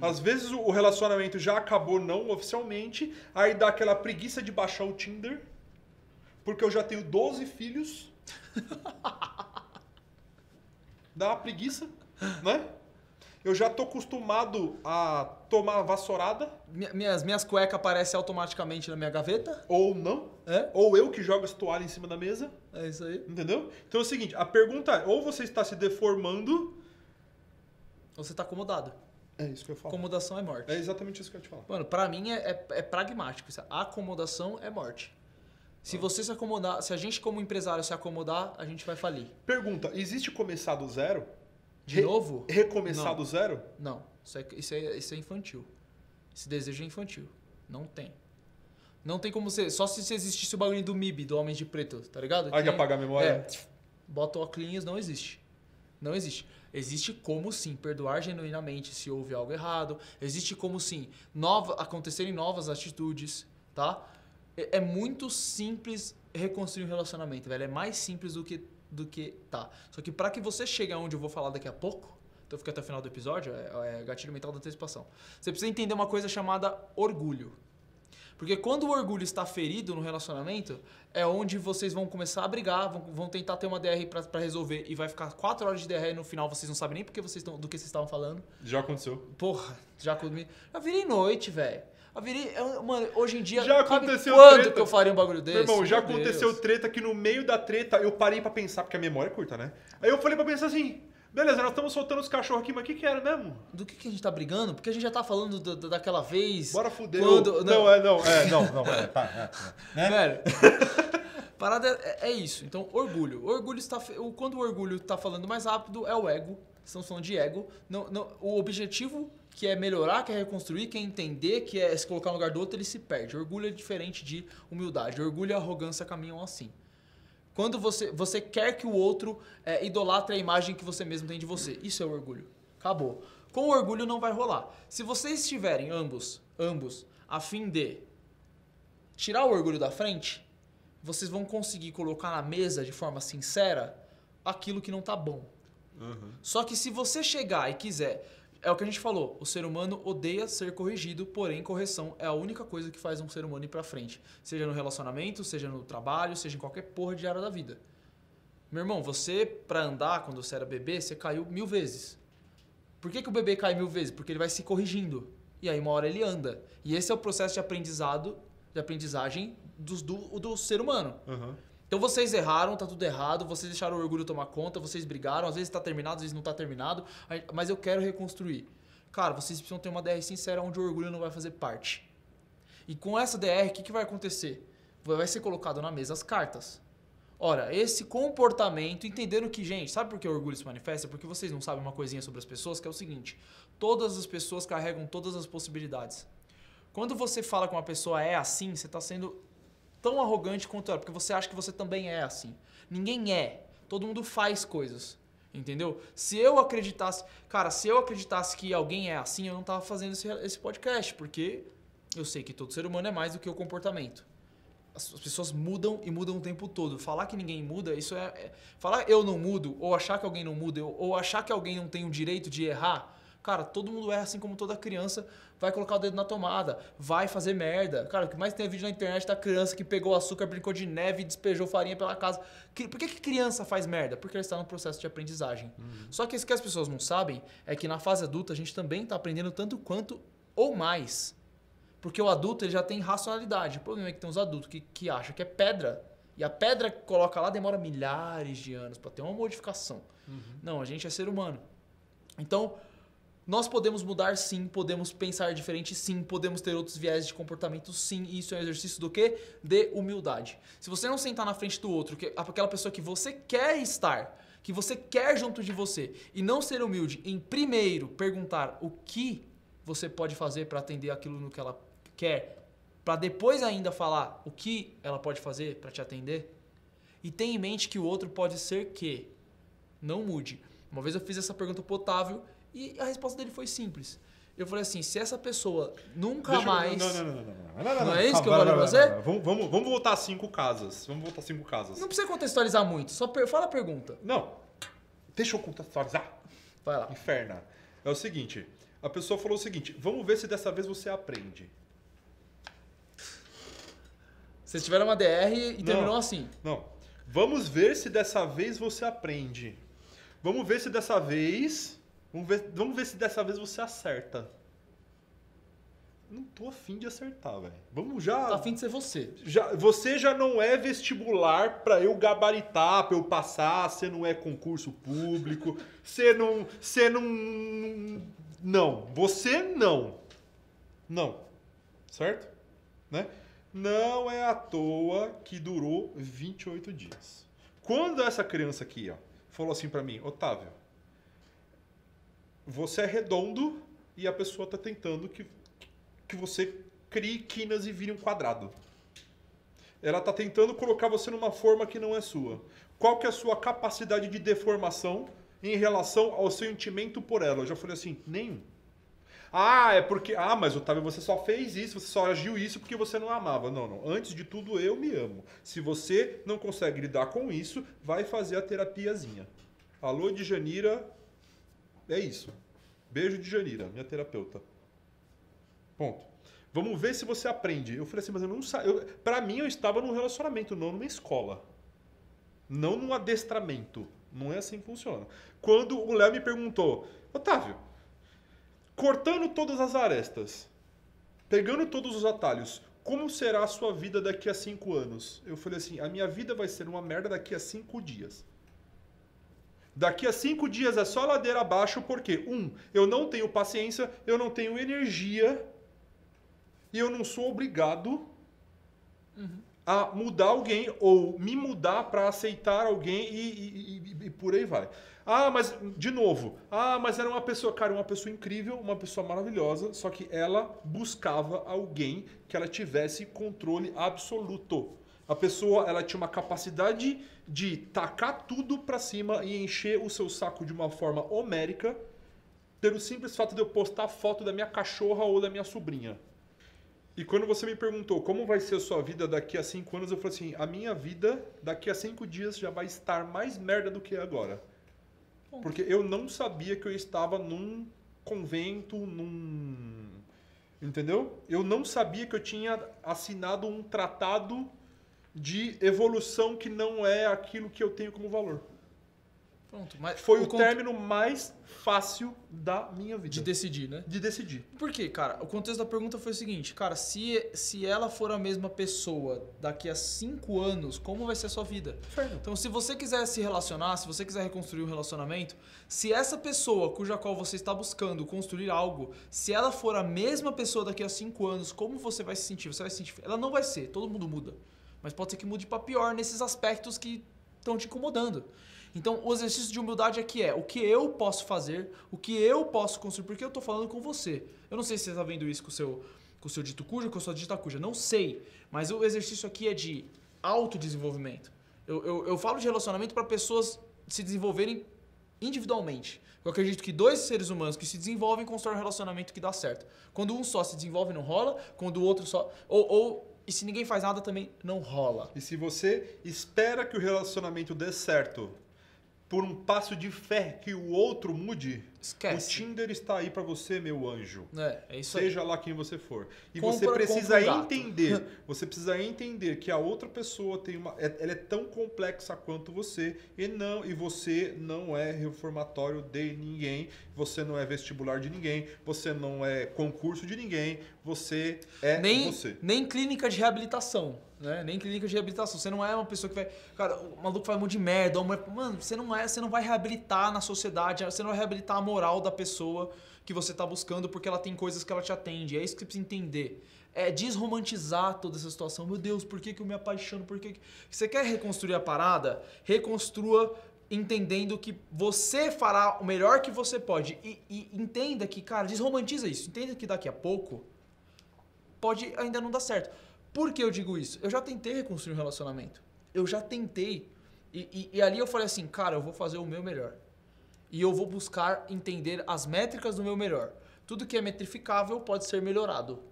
Às vezes o o relacionamento já acabou não oficialmente, aí dá aquela preguiça de baixar o Tinder, porque eu já tenho 12 filhos. <laughs> dá uma preguiça, né? Eu já tô acostumado a tomar vassourada, mi- Minhas, minhas cuecas aparecem automaticamente na minha gaveta. ou não. É? Ou eu que jogo as toalhas em cima da mesa. É isso aí. Entendeu? Então é o seguinte, a pergunta é, ou você está se deformando... Você tá acomodado. É isso que eu falo. Acomodação é morte. É exatamente isso que eu te falar. Mano, pra mim é, é, é pragmático. Isso. A acomodação é morte. Se você se acomodar, se a gente como empresário se acomodar, a gente vai falir. Pergunta, existe começar do zero? De Re- novo? Recomeçar Não. do zero? Não. Isso é, isso, é, isso é infantil. Esse desejo é infantil. Não tem. Não tem como ser. Só se existisse o bagulho do MIB, do Homem de Preto, tá ligado? Ai, que Que- apagar a memória. É. Bota o óculos, não existe. Não existe. Existe como sim perdoar genuinamente se houve algo errado. Existe como sim nova, acontecerem novas atitudes, tá? É, é muito simples reconstruir um relacionamento, velho. É mais simples do que do que tá. Só que para que você chegue aonde eu vou falar daqui a pouco, então fica até o final do episódio, é, é gatilho mental da antecipação. Você precisa entender uma coisa chamada orgulho. Porque quando o orgulho está ferido no relacionamento, é onde vocês vão começar a brigar, vão, vão tentar ter uma DR pra, pra resolver e vai ficar quatro horas de DR e no final vocês não sabem nem porque vocês tão, do que vocês estavam falando. Já aconteceu. Porra, já comi. Já virei noite, velho. Eu- Mano, hoje em dia. Já aconteceu Quando treta. que eu faria um bagulho desse? Meu irmão, já Meu aconteceu Deus. treta que no meio da treta eu parei pra pensar, porque a memória é curta, né? Aí eu falei pra pensar assim, beleza, nós estamos soltando os cachorros aqui, mas o que que era mesmo? Do que, que a gente tá brigando? Porque a gente já tá falando do- do- daquela vez. Bora fuder. Quando, não, é, não, é, não, não, é, tá, é, é. Velho. <laughs> Parada é, é isso. Então, orgulho. O orgulho está. Quando o orgulho está falando mais rápido, é o ego. Estamos falando de ego. Não, não, o objetivo, que é melhorar, que é reconstruir, que é entender, que é se colocar no lugar do outro, ele se perde. Orgulho é diferente de humildade. Orgulho e arrogância caminham assim. Quando você, você quer que o outro é, idolatre a imagem que você mesmo tem de você. Isso é o orgulho. Acabou. Com o orgulho não vai rolar. Se vocês estiverem ambos, ambos, a fim de tirar o orgulho da frente, vocês vão conseguir colocar na mesa de forma sincera aquilo que não tá bom. Aham. Só que se você chegar e quiser, é o que a gente falou, o ser humano odeia ser corrigido, porém correção é a única coisa que faz um ser humano ir pra frente, seja no relacionamento, seja no trabalho, seja em qualquer porra de área da vida. Meu irmão, você pra andar quando você era bebê, você caiu mil vezes. Por que, que o bebê cai mil vezes? Porque ele vai se corrigindo. E aí uma hora ele anda. E esse é o processo de aprendizado, de aprendizagem do, do ser humano. Aham. Então vocês erraram, tá tudo errado, vocês deixaram o orgulho tomar conta, vocês brigaram, às vezes tá terminado, às vezes não tá terminado, mas eu quero reconstruir. Cara, vocês precisam ter uma DR sincera onde o orgulho não vai fazer parte. E com essa DR, o que, que vai acontecer? Vai ser colocado na mesa as cartas. Ora, esse comportamento, entendendo que, gente, sabe por que o orgulho se manifesta? Porque vocês não sabem uma coisinha sobre as pessoas, que é o seguinte: todas as pessoas carregam todas as possibilidades. Quando você fala que uma pessoa é assim, você está sendo tão arrogante quanto ela, porque você acha que você também é assim. Ninguém é. Todo mundo faz coisas. Entendeu? Se eu acreditasse. Cara, se eu acreditasse que alguém é assim, eu não tava fazendo esse, esse podcast, porque eu sei que todo ser humano é mais do que o comportamento. As, as pessoas mudam e mudam o tempo todo. Falar que ninguém muda, isso é, é- Falar eu não mudo, ou achar que alguém não muda, ou, ou achar que alguém não tem o direito de errar. Cara, todo mundo erra assim como toda criança. Vai colocar o dedo na tomada, vai fazer merda. Cara, o que mais tem é vídeo na internet da criança que pegou açúcar, brincou de neve e despejou farinha pela casa. Por que, que criança faz merda? Porque ela está no processo de aprendizagem. Só que isso que as pessoas não sabem é que na fase adulta a gente também está aprendendo tanto quanto ou mais. Porque o adulto ele já tem racionalidade. O problema é que tem os adultos que, que acham que é pedra. E a pedra que coloca lá demora milhares de anos para ter uma modificação. Não, a gente é ser humano. Então, nós podemos mudar sim, podemos pensar diferente sim, podemos ter outros viés de comportamento sim. E isso é um exercício do quê? De humildade. Se você não sentar na frente do outro, que aquela pessoa que você quer estar, que você quer junto de você, e não ser humilde em primeiro perguntar o que você pode fazer para atender aquilo no que ela quer, para depois ainda falar o que ela pode fazer para te atender, e tenha em mente que o outro pode ser que não mude. Uma vez eu fiz essa pergunta pro Otávio e a resposta dele foi simples. Eu falei assim, se essa pessoa nunca Deixa eu- mais... Não, não, não, não, não, não, não, não, Não é isso que eu falei pra você? Vamos, vamos, vamos voltar cinco casas. Vamos voltar cinco casas. Não precisa contextualizar muito, só per- fala a pergunta. Não. Deixa eu contextualizar. Vai lá. Inferna. É o seguinte. A pessoa falou o seguinte. Vamos ver se dessa vez você aprende. Vocês tiveram uma DR e Não. terminou assim. Não. Vamos ver se dessa vez você aprende. Vamos ver se dessa vez. Vamos ver, vamos ver se dessa vez você acerta. Não tô afim de acertar, velho. Vamos já. Tá afim de ser você. já. Você já não é vestibular pra eu gabaritar, pra eu passar. Você não é concurso público. <laughs> Você não. Você não. Não. Você não. Não. Certo? Né? Não é à toa que durou 28 dias. Quando essa criança aqui, ó, falou assim pra mim, Otávio, você é redondo e a pessoa tá tentando que, que você crie quinas e vire um quadrado. Ela tá tentando colocar você numa forma que não é sua. Qual que é a sua capacidade de deformação em relação ao sentimento por ela? Eu já falei assim, nenhum. Ah, é porque. Ah, mas Otávio, você só fez isso, você só agiu isso porque você não amava. Não, não. Antes de tudo, eu me amo. Se você não consegue lidar com isso, vai fazer a terapiazinha. Alô, de Janira. É isso. Beijo de Janira, minha terapeuta. Ponto. Vamos ver se você aprende. Eu falei assim, mas eu não sei. Pra mim, eu estava num relacionamento, não numa escola. Não num adestramento. Não é assim que funciona. Quando o Léo me perguntou, Otávio, cortando todas as arestas, pegando todos os atalhos, como será a sua vida daqui a cinco anos? Eu falei assim, a minha vida vai ser uma merda daqui a cinco dias. Daqui a cinco dias é só ladeira abaixo, porque, um, eu não tenho paciência, eu não tenho energia, e eu não sou obrigado a mudar alguém ou me mudar para aceitar alguém e, e- e- e por aí vai. Ah, mas, de novo, ah, mas era uma pessoa, cara, uma pessoa incrível, uma pessoa maravilhosa, só que ela buscava alguém que ela tivesse controle absoluto. A pessoa, ela tinha uma capacidade de tacar tudo pra cima e encher o seu saco de uma forma homérica, pelo simples fato de eu postar foto da minha cachorra ou da minha sobrinha. E quando você me perguntou como vai ser a sua vida daqui a cinco anos, eu falei assim: a minha vida daqui a cinco dias já vai estar mais merda do que é agora. Porque eu não sabia que eu estava num convento, num. Entendeu? Eu não sabia que eu tinha assinado um tratado de evolução que não é aquilo que eu tenho como valor. Pronto. Mas Foi o, cont- término mais fácil da minha vida. de decidir, né? de decidir. Por quê, cara? O contexto da pergunta foi o seguinte, cara, se, se ela for a mesma pessoa daqui a cinco anos, como vai ser a sua vida? Então, se você quiser se relacionar, se você quiser reconstruir um relacionamento, se essa pessoa cuja qual você está buscando construir algo, se ela for a mesma pessoa daqui a cinco anos, como você vai se sentir? Você vai se sentir. Ela não vai ser, todo mundo muda. Mas pode ser que mude pra pior nesses aspectos que estão te incomodando. Então, o exercício de humildade aqui é o que eu posso fazer, o que eu posso construir, porque eu tô falando com você. Eu não sei se você tá vendo isso com o seu, com o seu dito cujo, com a sua dita cuja, não sei. Mas o exercício aqui é de autodesenvolvimento. Eu, eu, eu falo de relacionamento para pessoas se desenvolverem individualmente. Eu acredito que dois seres humanos que se desenvolvem constroem um relacionamento que dá certo. Quando um só se desenvolve, não rola. Quando o outro só. Ou, ou e se ninguém faz nada, também não rola. E se você espera que o relacionamento dê certo por um passo de fé que o outro mude, Esquece. o Tinder está aí pra você, meu anjo. É, é isso aí. Seja lá quem você for. E Compra- você precisa entender, <laughs> você precisa entender que a outra pessoa tem uma, é- ela é tão complexa quanto você e não e você não é reformatório de ninguém, você não é vestibular de ninguém, você não é concurso de ninguém, você é nem, você. nem clínica de reabilitação, né? Nem clínica de reabilitação. Você não é uma pessoa que vai. Cara, o maluco faz um monte de merda. ou a mulher- Mano, você não é, você não vai reabilitar na sociedade, você não vai reabilitar a moral da pessoa que você tá buscando porque ela tem coisas que ela te atende. É isso que você precisa entender. É desromantizar toda essa situação. Meu Deus, por que, que eu me apaixono? Por que, que... Você quer reconstruir a parada? Reconstrua entendendo que você fará o melhor que você pode. E, e entenda que, cara, desromantiza isso. Entenda que daqui a pouco pode ainda não dar certo. Por que eu digo isso? Eu já tentei reconstruir um relacionamento. Eu já tentei. E, e- e ali eu falei assim, cara, eu vou fazer o meu melhor. E eu vou buscar entender as métricas do meu melhor. Tudo que é metrificável pode ser melhorado.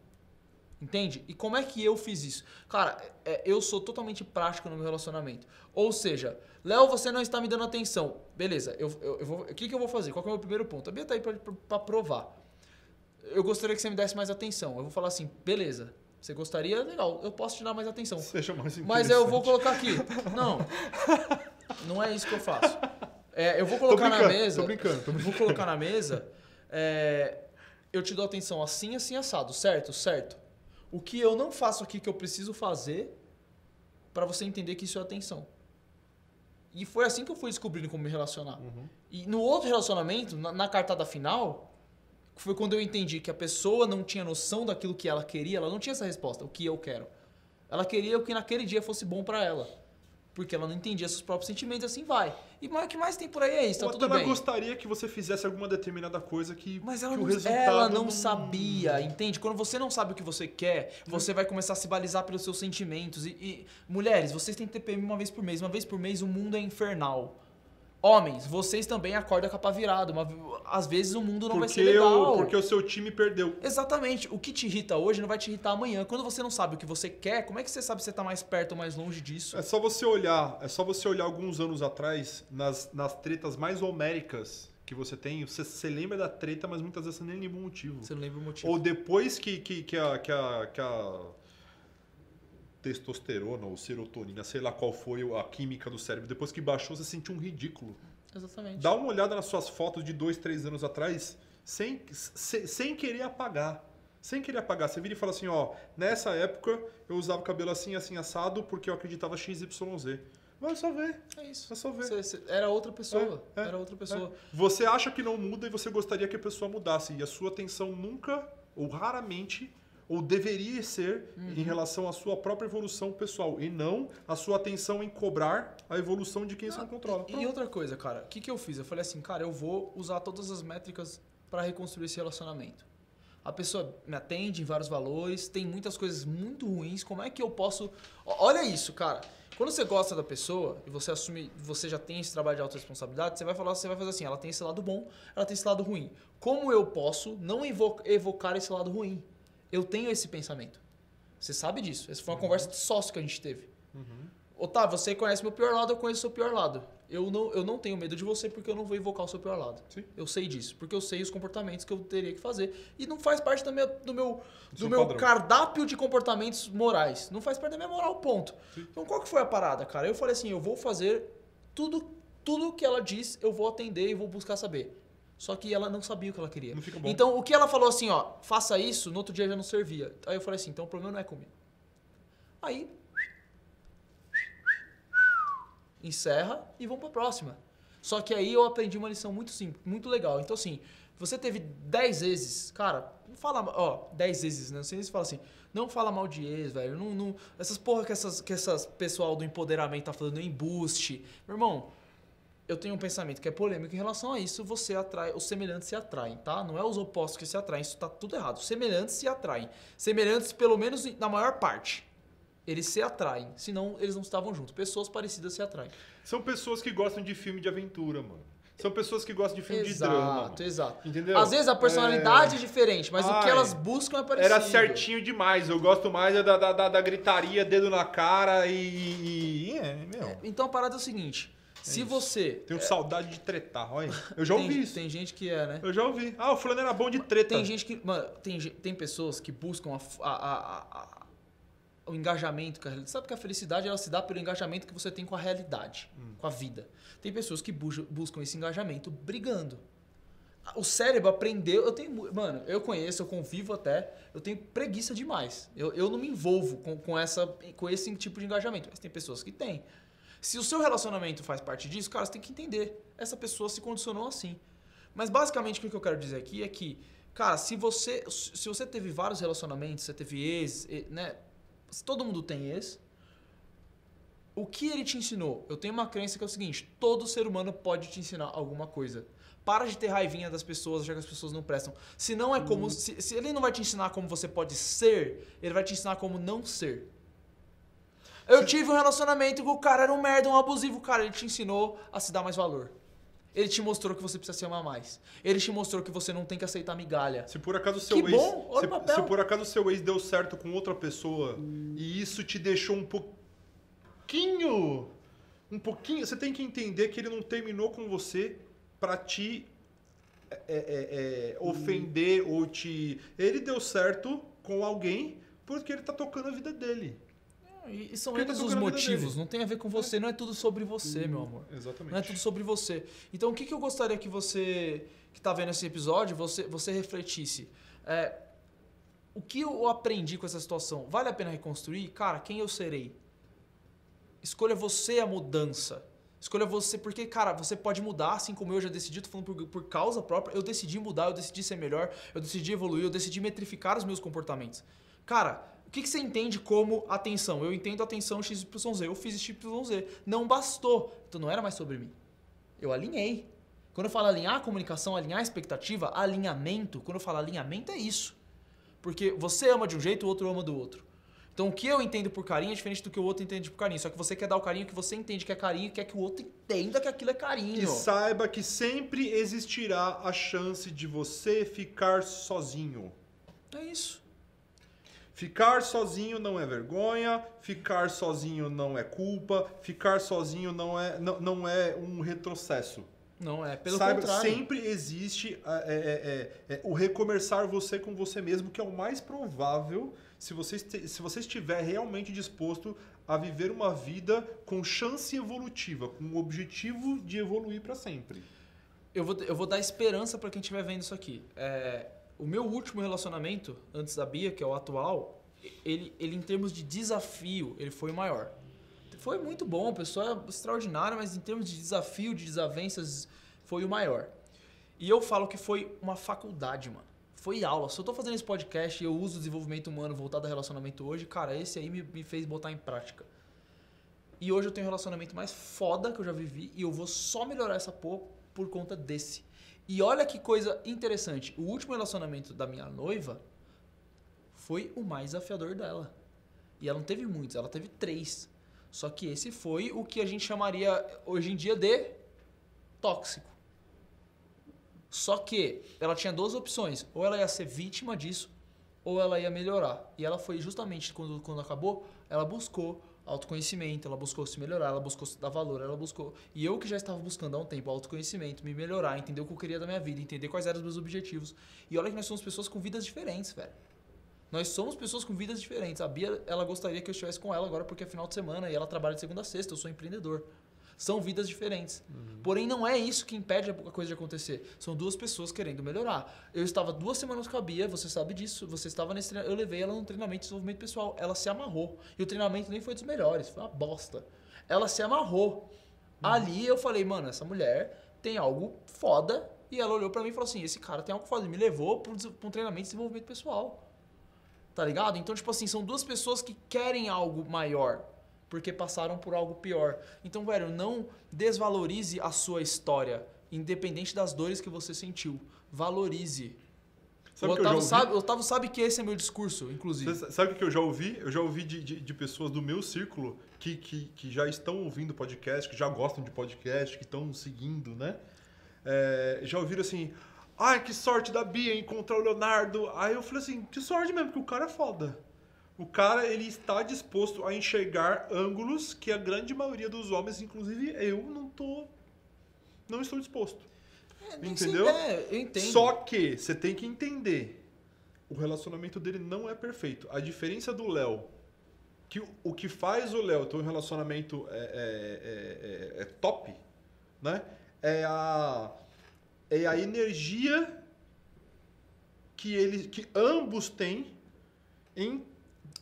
Entende? E como é que eu fiz isso? Cara, é, eu sou totalmente prático no meu relacionamento. Ou seja, Léo, você não está me dando atenção. Beleza, eu, eu, eu vou, o que, que eu vou fazer? Qual é o meu primeiro ponto? A Bia tá aí pra provar. Eu gostaria que você me desse mais atenção. Eu vou falar assim, beleza. Você gostaria? Legal, eu posso te dar mais atenção. Seja mais Mas eu vou colocar aqui. Não. Não é isso que eu faço. É, eu vou colocar na brincando, mesa. tô brincando, tô Vou colocar na mesa. é, eu te dou atenção assim, assim, assado. Certo? Certo. O que eu não faço aqui que eu preciso fazer pra você entender que isso é atenção. E foi assim que eu fui descobrindo como me relacionar. Uhum. E no outro relacionamento, na, na cartada final, foi quando eu entendi que a pessoa não tinha noção daquilo que ela queria, ela não tinha essa resposta, o que eu quero. Ela queria o que naquele dia fosse bom pra ela. Porque ela não entendia seus próprios sentimentos, assim vai. E mais- o que mais tem por aí é isso, tá Ou tudo ela bem. gostaria que você fizesse alguma determinada coisa que, Mas ela que não, o resultado ela não sabia, entende? Quando você não sabe o que você quer, você vai começar a se balizar pelos seus sentimentos. E, e- mulheres, vocês têm TPM uma vez por mês. Uma vez por mês o mundo é infernal. Homens, vocês também acordam com a pá virada. Uma- às vezes o mundo não vai Porque, ser legal. o, porque o seu time perdeu. Exatamente. O que te irrita hoje não vai te irritar amanhã. Quando você não sabe o que você quer, como é que você sabe se você tá mais perto ou mais longe disso? É só você olhar, é só você olhar alguns anos atrás nas, nas tretas mais homéricas que você tem. Você, você lembra da treta, mas muitas vezes você nem lembra o motivo. Você não lembra o motivo. Ou depois que, que, que, a, que, a, que a testosterona ou serotonina, sei lá qual foi a química do cérebro, depois que baixou, você sentiu um ridículo. Exatamente. Dá uma olhada nas suas fotos de dois, três anos atrás, sem, sem, sem querer apagar. Sem querer apagar. Você vira e fala assim, ó, nessa época eu usava o cabelo assim, assim, assado, porque eu acreditava XYZ. Vai só ver. É isso. É só ver. Você- você- era outra pessoa. É, é, era outra pessoa. Você acha que não muda e você gostaria que a pessoa mudasse. E a sua atenção nunca, ou raramente, ou deveria ser Uhum. em relação à sua própria evolução pessoal. E não a sua atenção em cobrar a evolução de quem você não controla. E outra coisa, cara, o que, que eu fiz? Eu falei assim, cara, eu vou usar todas as métricas pra reconstruir esse relacionamento. A pessoa me atende em vários valores, tem muitas coisas muito ruins. Como é que eu posso. Olha isso, cara. Quando você gosta da pessoa e você assume, você já tem esse trabalho de autorresponsabilidade, você vai falar, você vai fazer assim, ela tem esse lado bom, ela tem esse lado ruim. Como eu posso não evo- evocar esse lado ruim? Eu tenho esse pensamento. Você sabe disso. Essa foi uma conversa de sócio que a gente teve. Uhum. Otávio, você conhece meu pior lado, eu conheço o seu pior lado. Eu não, eu não tenho medo de você porque eu não vou invocar o seu pior lado. Sim. Eu sei disso, porque eu sei os comportamentos que eu teria que fazer. E não faz parte do meu, do meu, do meu padrão. cardápio de comportamentos morais. Não faz parte da minha moral, ponto. Sim. Então qual que foi a parada, cara? Eu falei assim, eu vou fazer tudo, tudo que ela diz, eu vou atender e vou buscar saber. Só que ela não sabia o que ela queria. Não fica bom. Então o que ela falou assim, ó, faça isso, no outro dia já não servia. Aí eu falei assim, então o problema não é comigo. Aí encerra e vamos pra próxima. Só que aí eu aprendi uma lição muito simples, muito legal. Então, assim, você teve 10 vezes, cara, não fala, ó, 10 vezes, né? Não sei se fala assim, não fala mal de ex, velho. Não, não- essas porra que essas, que essas pessoal do empoderamento tá falando em boost. Meu irmão, eu tenho um pensamento que é polêmico em relação a isso, você atrai, os semelhantes se atraem, tá? Não é os opostos que se atraem, isso tá tudo errado. Os semelhantes se atraem. Semelhantes, pelo menos na maior parte. Eles se atraem, senão eles não estavam juntos. Pessoas parecidas se atraem. São pessoas que gostam de filme de aventura, mano. São pessoas que gostam de filme de exato, drama. mano. exato. Entendeu? Às vezes a personalidade é, diferente, mas o que Ai, elas buscam é parecido. Era certinho demais. Eu gosto mais da, da, da, da gritaria, dedo na cara e. e- é, meu. Então a parada é o seguinte: se isso. você. Tenho saudade de tretar, olha. Eu já tem, ouvi isso. Tem gente que é, né? Eu já ouvi. Ah, o fulano era bom de treta. Tem gente que. Mano, tem, tem pessoas que buscam a a- a- o engajamento com a realidade. Sabe que a felicidade ela se dá pelo engajamento que você tem com a realidade, Hum. com a vida. Tem pessoas que buscam esse engajamento brigando. O cérebro aprendeu. Eu tenho. Mano, eu conheço, eu convivo até. Eu tenho preguiça demais. Eu, eu não me envolvo com, com, essa, com esse tipo de engajamento. Mas tem pessoas que têm. Se o seu relacionamento faz parte disso, cara, você tem que entender. Essa pessoa se condicionou assim. Mas basicamente o que eu quero dizer aqui é que, cara, se você, se você teve vários relacionamentos, você teve ex, né? Se todo mundo tem ex. O que ele te ensinou? Eu tenho uma crença que é o seguinte: todo ser humano pode te ensinar alguma coisa. Para de ter raivinha das pessoas, já que as pessoas não prestam. Se não é como. Se, se ele não vai te ensinar como você pode ser, ele vai te ensinar como não ser. Eu tive um relacionamento que o cara era um merda, um abusivo. Cara, ele te ensinou a se dar mais valor. Ele te mostrou que você precisa se amar mais. Ele te mostrou que você não tem que aceitar migalha. Se por acaso seu Que ex. bom, olha se, o papel. se por acaso seu ex deu certo com outra pessoa e isso te deixou um pouquinho. Um pouquinho. Você tem que entender que ele não terminou com você pra te é, é, é, ofender ou te. Ele deu certo com alguém porque ele tá tocando a vida dele. E, e são Porque tá eles os a vida motivos. Não tem a ver com você. Não é tudo sobre você, meu amor. Exatamente. Não é tudo sobre você. Então, o que, que eu gostaria que você, que tá vendo esse episódio, você, você refletisse? É, o que eu aprendi com essa situação? Vale a pena reconstruir? Cara, quem eu serei? Escolha você a mudança. Escolha você, porque, cara, você pode mudar, assim como eu já decidi, tô falando por, por causa própria, eu decidi mudar, eu decidi ser melhor, eu decidi evoluir, eu decidi metrificar os meus comportamentos. Cara, o que, que você entende como atenção? Eu entendo atenção XYZ, eu fiz XYZ. Não bastou. Então não era mais sobre mim. Eu alinhei. Quando eu falo alinhar a comunicação, alinhar a expectativa, alinhamento, quando eu falo alinhamento é isso. Porque você ama de um jeito, o outro ama do outro. Então o que eu entendo por carinho é diferente do que o outro entende por carinho. Só que você quer dar o carinho que você entende que é carinho e quer que o outro entenda que aquilo é E carinho. saiba que sempre existirá a chance de você ficar sozinho. É isso. Ficar sozinho não é vergonha, ficar sozinho não é culpa, ficar sozinho não é, não, não é um retrocesso. Não é, pelo Saiba, contrário. sempre existe é, é, é, é, o recomeçar você com você mesmo, que é o mais provável se você, se você estiver realmente disposto a viver uma vida com chance evolutiva, com o objetivo de evoluir para sempre. eu vou, eu vou dar esperança pra quem estiver vendo isso aqui. É, o meu último relacionamento, antes da Bia, que é o atual, ele, ele em termos de desafio, ele foi o maior. Foi muito bom, pessoa extraordinária, mas em termos de desafio, de desavenças, foi o maior. E eu falo que foi uma faculdade, mano. Foi aula. Se eu tô fazendo esse podcast e eu uso o desenvolvimento humano voltado a relacionamento hoje, cara, esse aí me, me fez botar em prática. E hoje eu tenho o relacionamento mais foda que eu já vivi e eu vou só melhorar essa porra por conta desse. E olha que coisa interessante. O último relacionamento da minha noiva foi o mais desafiador dela. E ela não teve muitos, ela teve três. Só que esse foi o que a gente chamaria hoje em dia de tóxico. Só que ela tinha duas opções. Ou ela ia ser vítima disso, ou ela ia melhorar. E ela foi justamente quando, quando acabou, ela buscou autoconhecimento, ela buscou se melhorar, ela buscou se dar valor, ela buscou. E eu que já estava buscando há um tempo autoconhecimento, me melhorar, entender o que eu queria da minha vida, entender quais eram os meus objetivos. E olha que nós somos pessoas com vidas diferentes, velho. Nós somos pessoas com vidas diferentes. A Bia, ela gostaria que eu estivesse com ela agora porque é final de semana e ela trabalha de segunda a sexta, eu sou empreendedor. São vidas diferentes. Porém, não é isso que impede a coisa de acontecer. São duas pessoas querendo melhorar. Eu estava duas semanas com a Bia, você sabe disso. Você estava nesse Eu levei ela num treinamento de desenvolvimento pessoal. Ela se amarrou. E o treinamento nem foi dos melhores, foi uma bosta. Ela se amarrou. Ali eu falei, mano, essa mulher tem algo foda. E ela olhou pra mim e falou assim: esse cara tem algo foda. E me levou pra um treinamento de desenvolvimento pessoal. Tá ligado? Então, tipo assim, são duas pessoas que querem algo maior. Porque passaram por algo pior. Então, velho, não desvalorize a sua história. Independente das dores que você sentiu. Valorize. Sabe o, que eu já Otávio ouvi? sabe, o Otávio sabe que esse é meu discurso, inclusive. Você sabe o que eu já ouvi? Eu já ouvi de, de, de pessoas do meu círculo que, que, que já estão ouvindo podcast, que já gostam de podcast, que estão seguindo, né? É, já ouviram assim, ai, que sorte da Bia encontrar o Leonardo. Aí eu falei assim, que sorte mesmo, porque o cara é foda. O cara, ele está disposto a enxergar ângulos que a grande maioria dos homens, inclusive eu, não tô... Não estou disposto. Entendeu? Sim, é, eu entendo. Só que você tem que entender, o relacionamento dele não é perfeito. A diferença do Léo, que o- o que faz o Léo ter um relacionamento é, é- é- é- é top, né? É a, é a energia que, ele, que ambos têm em,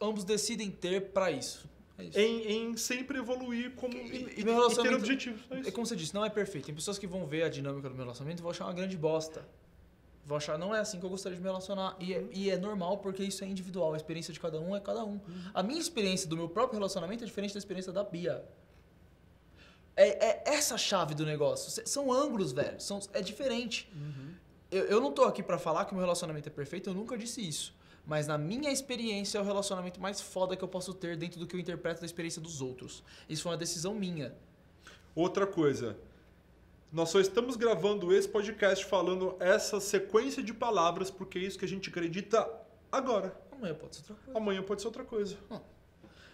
Ambos decidem ter pra isso. É isso. em, em sempre evoluir como, E- e, meu ter objetivos. É É como você disse, não é perfeito. Tem pessoas que vão ver a dinâmica do meu relacionamento e vão achar uma grande bosta. Vão achar, não é assim que eu gostaria de me relacionar. E é, e é normal porque isso é individual. A experiência de cada um é cada um. A minha experiência do meu próprio relacionamento é diferente da experiência da Bia. É, é essa a chave do negócio. São ângulos, velho. São, é diferente. Eu, eu não tô aqui pra falar que o meu relacionamento é perfeito, eu nunca disse isso. Mas na minha experiência é o relacionamento mais foda que eu posso ter dentro do que eu interpreto da experiência dos outros. Isso foi uma decisão minha. Outra coisa. Nós só estamos gravando esse podcast falando essa sequência de palavras porque é isso que a gente acredita agora. Amanhã pode ser outra coisa. Amanhã pode ser outra coisa. Hum.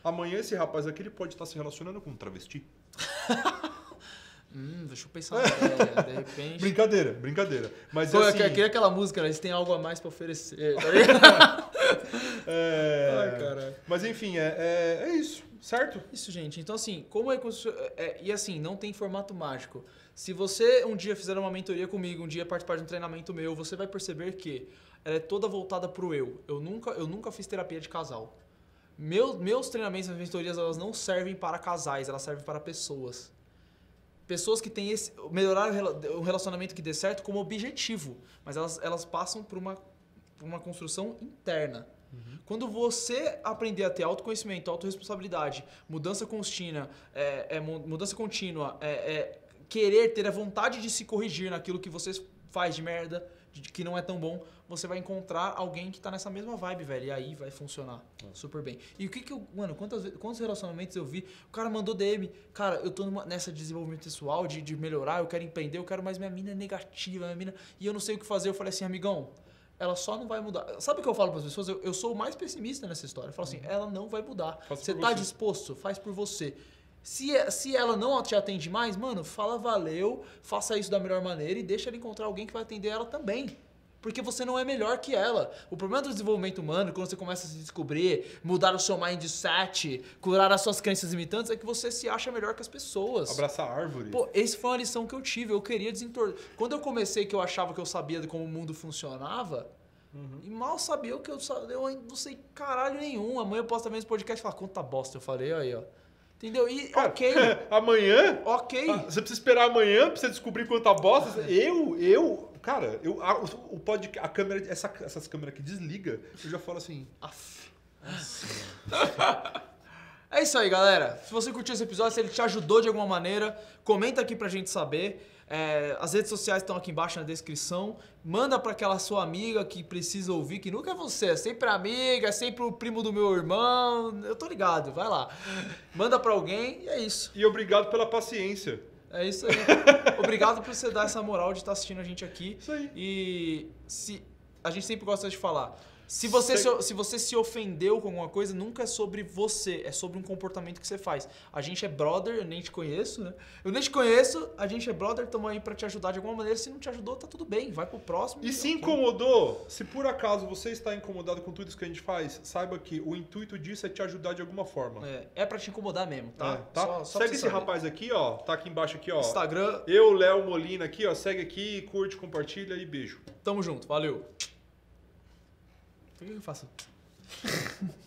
Amanhã esse rapaz aqui ele pode estar se relacionando com um travesti. <laughs> Hum, deixa eu pensar. É, de repente. <laughs> Brincadeira, brincadeira. Mas Pô, assim, eu queria aquela música, né? Eles têm algo a mais pra oferecer. Tá <laughs> é... Ai, caralho. Mas enfim, é, é, é isso, certo? Isso, gente. Então, assim, como é, é- E assim, não tem formato mágico. Se você um dia fizer uma mentoria comigo, um dia participar de um treinamento meu, você vai perceber que ela é toda voltada pro eu. Eu nunca, eu nunca fiz terapia de casal. Meu, meus treinamentos, as mentorias, elas não servem para casais, elas servem para pessoas. Pessoas que têm esse. melhorar o rela- o relacionamento que dê certo como objetivo. Mas elas, elas passam por uma, por uma construção interna. Quando você aprender a ter autoconhecimento, autorresponsabilidade, mudança contínua, é, é, mu- mudança contínua, é, é, querer ter a vontade de se corrigir naquilo que você faz de merda, que não é tão bom, você vai encontrar alguém que tá nessa mesma vibe, velho. E aí vai funcionar super bem. E o que que eu. Mano, quantas, quantos relacionamentos eu vi? O cara mandou DM. Cara, eu tô numa- nessa de desenvolvimento pessoal, de, de melhorar, eu quero empreender, eu quero, mas minha mina é negativa, minha mina. E eu não sei o que fazer. Eu falei assim, amigão, ela só não vai mudar. Sabe o que eu falo para as pessoas? Eu, eu sou o mais pessimista nessa história. Eu falo assim, ela não vai mudar. Faça Você tá você. disposto? Faz por você. Se, se ela não te atende mais, mano, fala valeu, faça isso da melhor maneira e deixa ela encontrar alguém que vai atender ela também. Porque você não é melhor que ela. O problema do desenvolvimento humano, quando você começa a se descobrir, mudar o seu mindset, curar as suas crenças limitantes, é que você se acha melhor que as pessoas. Abraçar a árvore. Pô, esse foi uma lição que eu tive. Eu queria desentortar. Quando eu comecei, que eu achava que eu sabia de como o mundo funcionava, e mal sabia o que eu Eu não sei caralho nenhum. Amanhã eu posso também esse podcast e falar, quanta bosta eu falei aí, ó. Entendeu? E ok, <laughs> amanhã ok. Ah, Você precisa esperar amanhã pra você descobrir quanta bosta. Eu, eu, cara, eu, a, o, o pod, a câmera, essa, essas câmeras que desliga, eu já falo assim. Aff. É isso aí, galera. Se você curtiu esse episódio, se ele te ajudou de alguma maneira, comenta aqui pra gente saber. É, as redes sociais estão aqui embaixo na descrição. Manda pra aquela sua amiga que precisa ouvir, que nunca é você, é sempre amiga, é sempre o primo do meu irmão. Eu tô ligado, vai lá. Manda pra alguém e é isso. E obrigado pela paciência. É isso aí. <laughs> Obrigado por você dar essa moral de estar assistindo a gente aqui. Isso aí. E se a gente sempre gosta de falar, Se você, se, se você se ofendeu com alguma coisa, nunca é sobre você, é sobre um comportamento que você faz. A gente é brother, eu nem te conheço, né? Eu nem te conheço, a gente é brother, estamos aí pra te ajudar de alguma maneira. Se não te ajudou, tá tudo bem, vai pro próximo. E se ok. incomodou, se por acaso você está incomodado com tudo isso que a gente faz, saiba que o intuito disso é te ajudar de alguma forma. É, é pra te incomodar mesmo, tá? É, tá? Só- só segue esse saber. rapaz aqui, ó. Tá aqui embaixo aqui, ó. Instagram, Eu, Léo Molina aqui, ó. Segue aqui, curte, compartilha e beijo. tamo junto, valeu. Por que eu faço? <laughs>